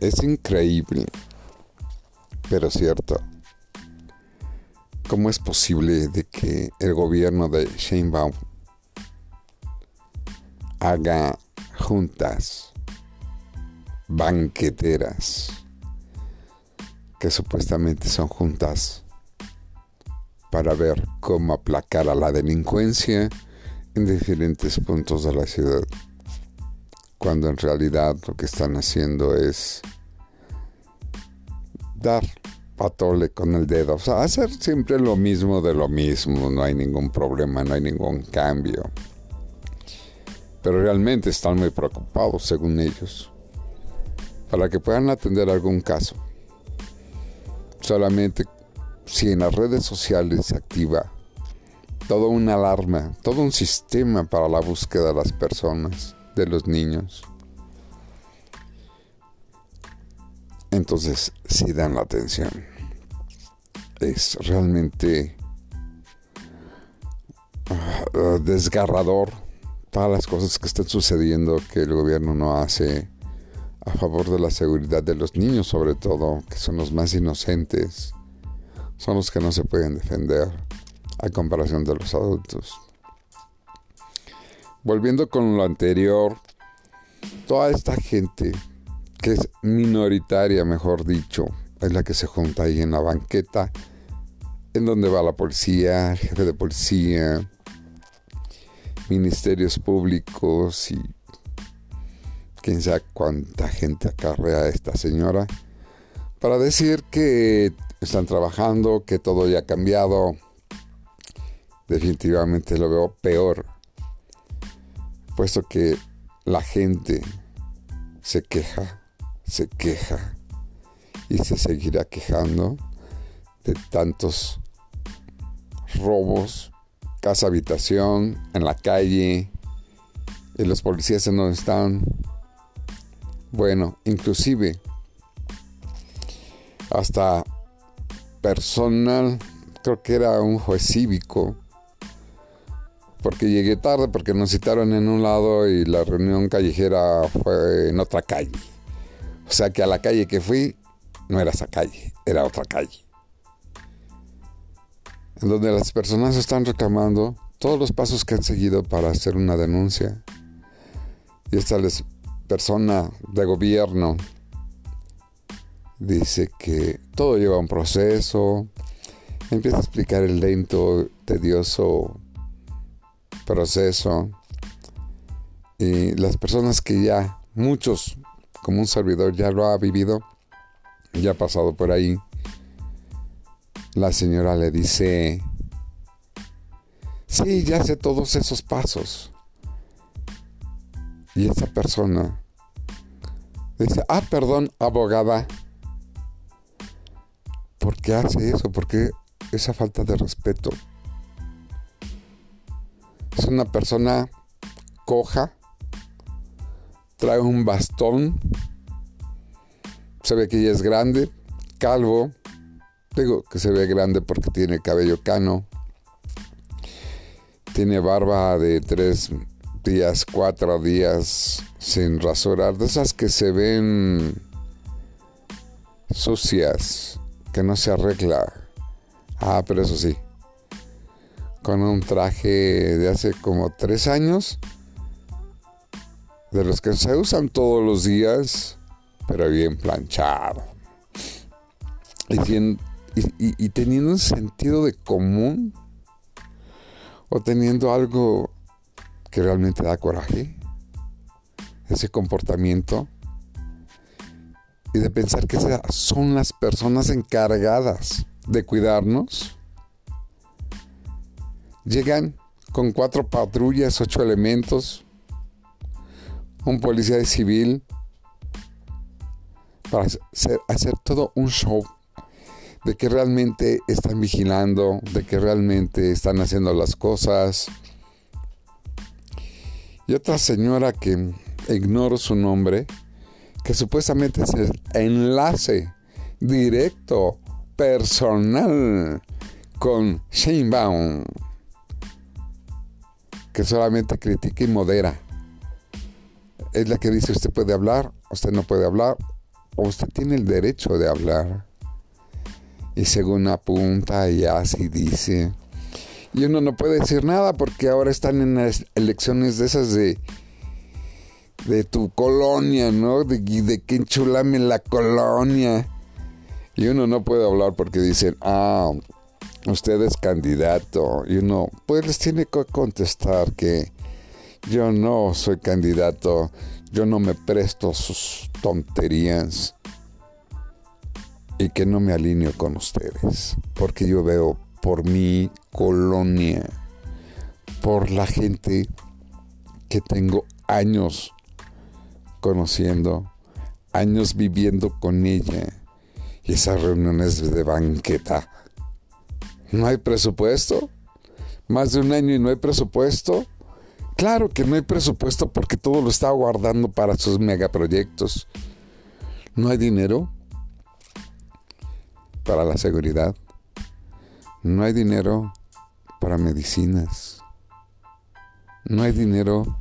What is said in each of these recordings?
Es increíble, pero cierto. ¿Cómo es posible de que el gobierno de Sheinbaum haga juntas banqueteras que supuestamente son juntas para ver cómo aplacar a la delincuencia en diferentes puntos de la ciudad, cuando en realidad lo que están haciendo es dar patole con el dedo, o sea, hacer siempre lo mismo de lo mismo, no hay ningún problema, no hay ningún cambio. Pero realmente están muy preocupados, según ellos, para que puedan atender algún caso. Solamente si en las redes sociales se activa toda una alarma, todo un sistema para la búsqueda de las personas, de los niños. Entonces, si dan la atención. Es realmente ah, desgarrador todas las cosas que están sucediendo que el gobierno no hace a favor de la seguridad de los niños, sobre todo, que son los más inocentes son los que no se pueden defender a comparación de los adultos. Volviendo con lo anterior, toda esta gente, que es minoritaria, mejor dicho, es la que se junta ahí en la banqueta, en donde va la policía, jefe de policía, ministerios públicos y quién sabe cuánta gente acarrea esta señora, para decir que están trabajando, que todo ya ha cambiado. Definitivamente lo veo peor, puesto que la gente se queja, se queja y se seguirá quejando de tantos robos, casa habitación, en la calle, y los policías en donde están. Bueno, inclusive hasta personal, creo que era un juez cívico, porque llegué tarde, porque nos citaron en un lado y la reunión callejera fue en otra calle. O sea que a la calle que fui no era esa calle, era otra calle. En donde las personas están reclamando todos los pasos que han seguido para hacer una denuncia. Y esta persona de gobierno dice que todo lleva un proceso, empieza a explicar el lento, tedioso proceso. Y las personas que ya, muchos, como un servidor, ya lo ha vivido, ya ha pasado por ahí, la señora le dice, sí, ya sé todos esos pasos. Y esa persona dice, ah, perdón, abogada, ¿Por qué hace eso? ¿Por qué esa falta de respeto? Es una persona coja, trae un bastón, se ve que ella es grande, calvo, digo que se ve grande porque tiene cabello cano, tiene barba de tres días, cuatro días sin rasurar, de esas que se ven sucias, que no se arregla. Ah, pero eso sí, con un traje de hace como tres años, de los que se usan todos los días, pero bien planchado. Y, y, teniendo un sentido de común, o teniendo algo que realmente da coraje, ese comportamiento y de pensar que son las personas encargadas de cuidarnos. Llegan con cuatro patrullas, ocho elementos, un policía de civil, para hacer, hacer todo un show de que realmente están vigilando, de que realmente están haciendo las cosas. Y otra señora que ignoro su nombre, que supuestamente es el enlace directo, personal con Sheinbaum, que solamente critica y modera. Es la que dice usted puede hablar, usted no puede hablar, usted tiene el derecho de hablar. Y según apunta y y dice. Y uno no puede decir nada porque ahora están en las elecciones de esas de de tu colonia, ¿no? De, de que enchulame la colonia. Y uno no puede hablar porque dicen, ah, usted es candidato. Y uno, pues les tiene que contestar que yo no soy candidato, yo no me presto sus tonterías y que no me alineo con ustedes, porque yo veo por mi colonia, por la gente que tengo años conociendo, años viviendo con ella y esas reuniones de banqueta. ¿No hay presupuesto? ¿Más de un año y no hay presupuesto? Claro que no hay presupuesto porque todo lo está guardando para sus megaproyectos. No hay dinero para la seguridad. No hay dinero para medicinas. No hay dinero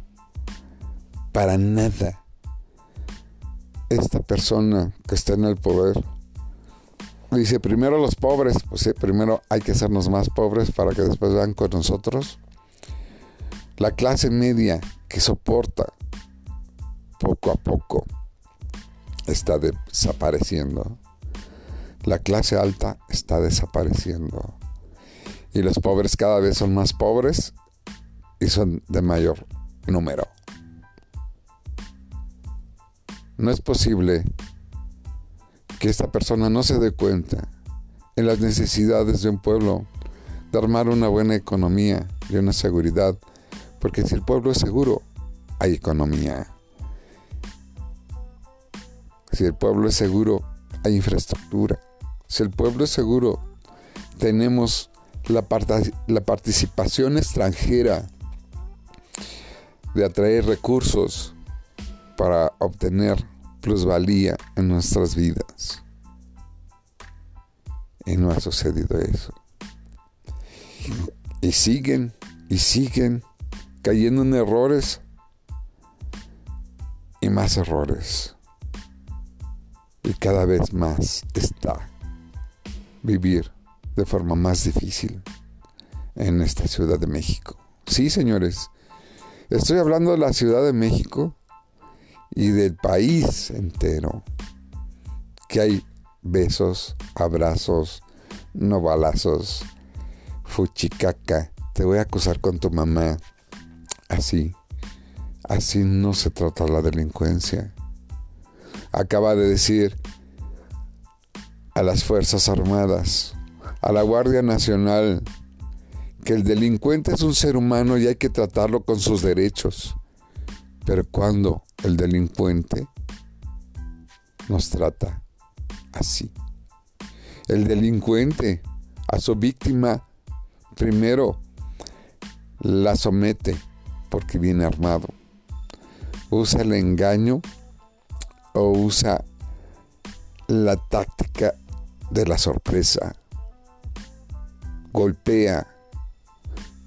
para nada. Esta persona que está en el poder dice primero los pobres, pues primero hay que hacernos más pobres para que después vean con nosotros. La clase media que soporta poco a poco está desapareciendo. La clase alta está desapareciendo. Y los pobres cada vez son más pobres y son de mayor número. No es posible que esta persona no se dé cuenta en las necesidades de un pueblo de armar una buena economía y una seguridad porque si el pueblo es seguro, hay economía. Si el pueblo es seguro, hay infraestructura. Si el pueblo es seguro, tenemos la, la participación extranjera de atraer recursos para obtener plusvalía en nuestras vidas. Y no ha sucedido eso. Y siguen, y siguen cayendo en errores y más errores. Y cada vez más está vivir de forma más difícil en esta Ciudad de México. Sí, señores, estoy hablando de la Ciudad de México y del país entero, que hay besos, abrazos, no balazos, fuchicaca, te voy a acusar con tu mamá, Así, así no se trata la delincuencia. Acaba de decir a las Fuerzas Armadas, a la Guardia Nacional, que el delincuente es un ser humano y hay que tratarlo con sus derechos. Pero cuando el delincuente nos trata así, el delincuente a su víctima primero la somete, porque viene armado. Usa el engaño o usa la táctica de la sorpresa. Golpea.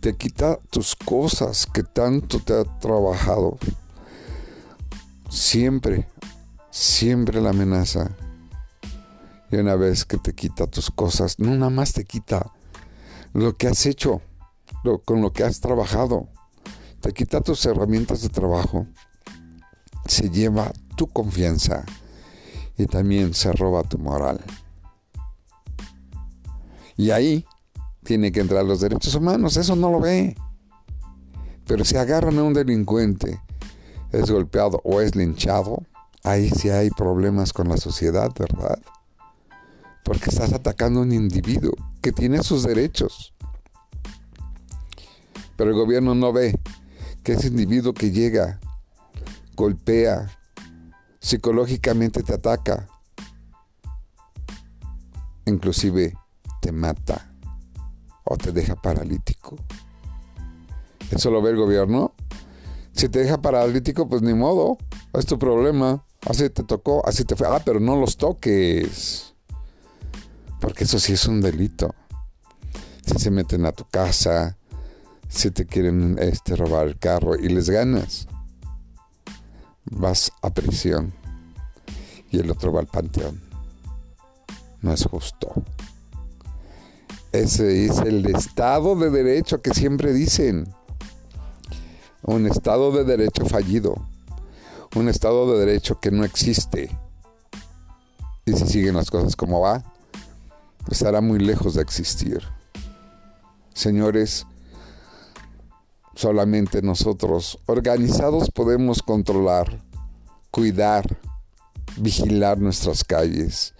Te quita tus cosas que tanto te ha trabajado. Siempre, siempre la amenaza. Y una vez que te quita tus cosas, no nada más te quita lo que has hecho, con lo que has trabajado te quita tus herramientas de trabajo, se lleva tu confianza y también se roba tu moral. Y ahí tiene que entrar los derechos humanos, eso no lo ve. Pero si agarran a un delincuente, es golpeado o es linchado, ahí sí hay problemas con la sociedad, ¿verdad? Porque estás atacando a un individuo que tiene sus derechos. Pero el gobierno no ve que ese individuo que llega, golpea, psicológicamente te ataca, inclusive te mata o te deja paralítico. ¿Eso lo ve el gobierno? Si te deja paralítico, pues ni modo, es tu problema. Así te tocó, así te fue. Ah, pero no los toques. Porque eso sí es un delito. Si se meten a tu casa, si te quieren este, robar el carro y les ganas, vas a prisión. y el otro va al panteón. No es justo. Ese es el Estado de Derecho que siempre dicen. Un Estado de Derecho fallido. Un Estado de Derecho que no existe. Y si siguen las cosas como va, estará muy lejos de existir. Señores, solamente nosotros, organizados, podemos controlar, cuidar, vigilar nuestras calles,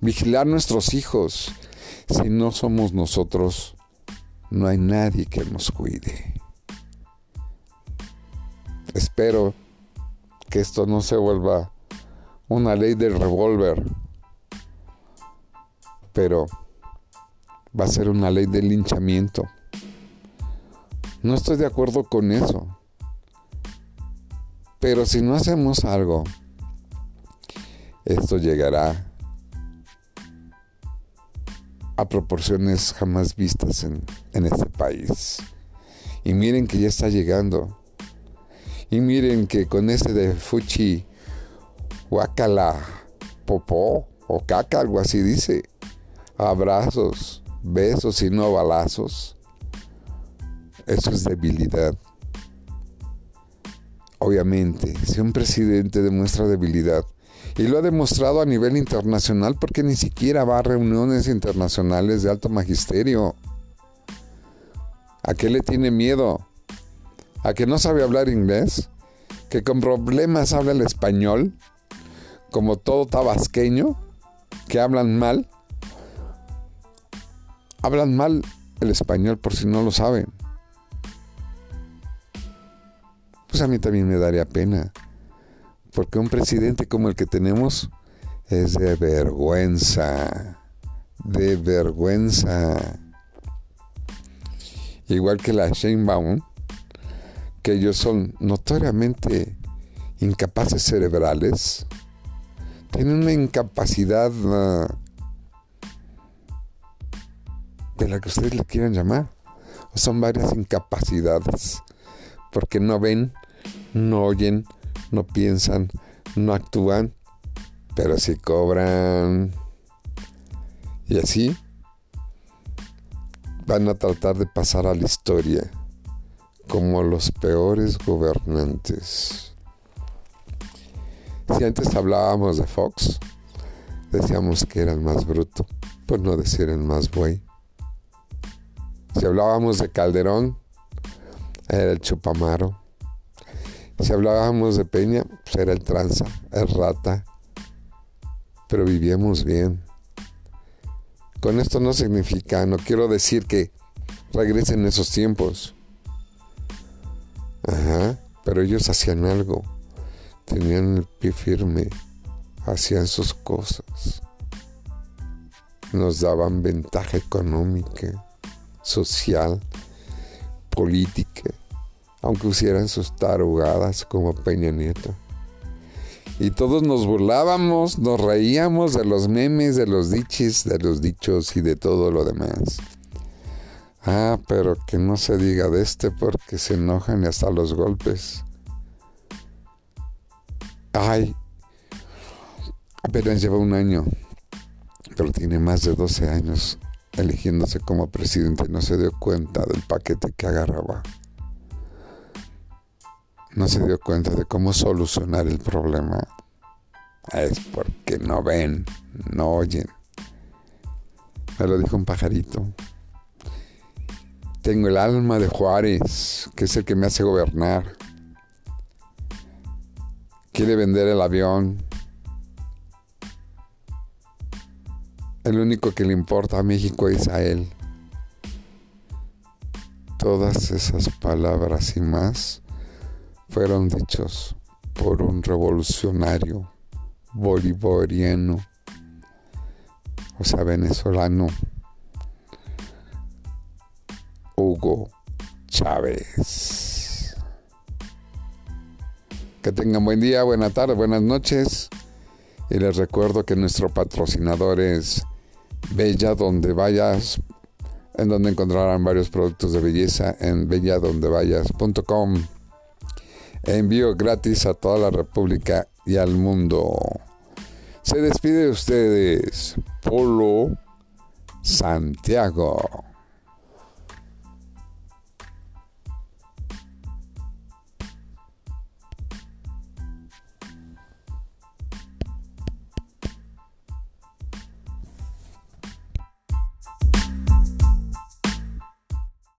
vigilar nuestros hijos, si no somos nosotros, no hay nadie que nos cuide. Espero que esto no se vuelva una ley del revólver, pero va a ser una ley del linchamiento. No estoy de acuerdo con eso. Pero si no hacemos algo, esto llegará a proporciones jamás vistas en, este país. Y miren que ya está llegando. Y miren que con ese de Fuchi, Huacala, Popó o Caca, algo así dice. Abrazos, besos y no balazos. Eso es debilidad. Obviamente, si un presidente demuestra debilidad, y lo ha demostrado a nivel internacional porque ni siquiera va a reuniones internacionales de alto magisterio. ¿A qué le tiene miedo? ¿A que no sabe hablar inglés? ¿Que con problemas habla el español? Como todo tabasqueño, que hablan mal. Hablan mal el español por si no lo saben. Pues a mí también me daría pena. Porque un presidente como el que tenemos es de vergüenza. De vergüenza. Igual que la Sheinbaum, que ellos son notoriamente incapaces cerebrales. Tienen una incapacidad uh, de la que ustedes le quieran llamar. son varias incapacidades. Porque no ven, no oyen, no piensan, no actúan, pero sí cobran. Y así van a tratar de pasar a la historia como los peores gobernantes. Si antes hablábamos de Fox, decíamos que era el más bruto, por no decir el más buey. Si hablábamos de Calderón, era el chupamaro. Si hablábamos de Peña, pues era el tranza, el rata, pero vivíamos bien. Con esto no significa, no quiero decir que regresen esos tiempos. Ajá, pero ellos hacían algo, tenían el pie firme, hacían sus cosas, nos daban ventaja económica, social, política aunque hicieran sus tarugadas como Peña Nieto. Y todos nos burlábamos, nos reíamos de los memes, de los dichis, de los dichos y de todo lo demás. Ah, pero que no se diga de este porque se enojan y hasta los golpes. Ay, apenas lleva un año, pero tiene más de 12 años eligiéndose como presidente y no se dio cuenta del paquete que agarraba no se dio cuenta de cómo solucionar el problema. Es porque no ven, no oyen. Me lo dijo un pajarito. Tengo el alma de Juárez, que es el que me hace gobernar. Quiere vender el avión. El único que le importa a México es a él. Todas esas palabras y más fueron dichos por un revolucionario bolivariano, o sea, venezolano, Hugo Chávez. Que tengan buen día, buena tarde, buenas noches. Y les recuerdo que nuestro patrocinador es Bella Donde Vayas, en donde encontrarán varios productos de belleza en belladondevayas.com. Envío gratis a toda la República y al mundo. Se despide de ustedes, Polo Santiago.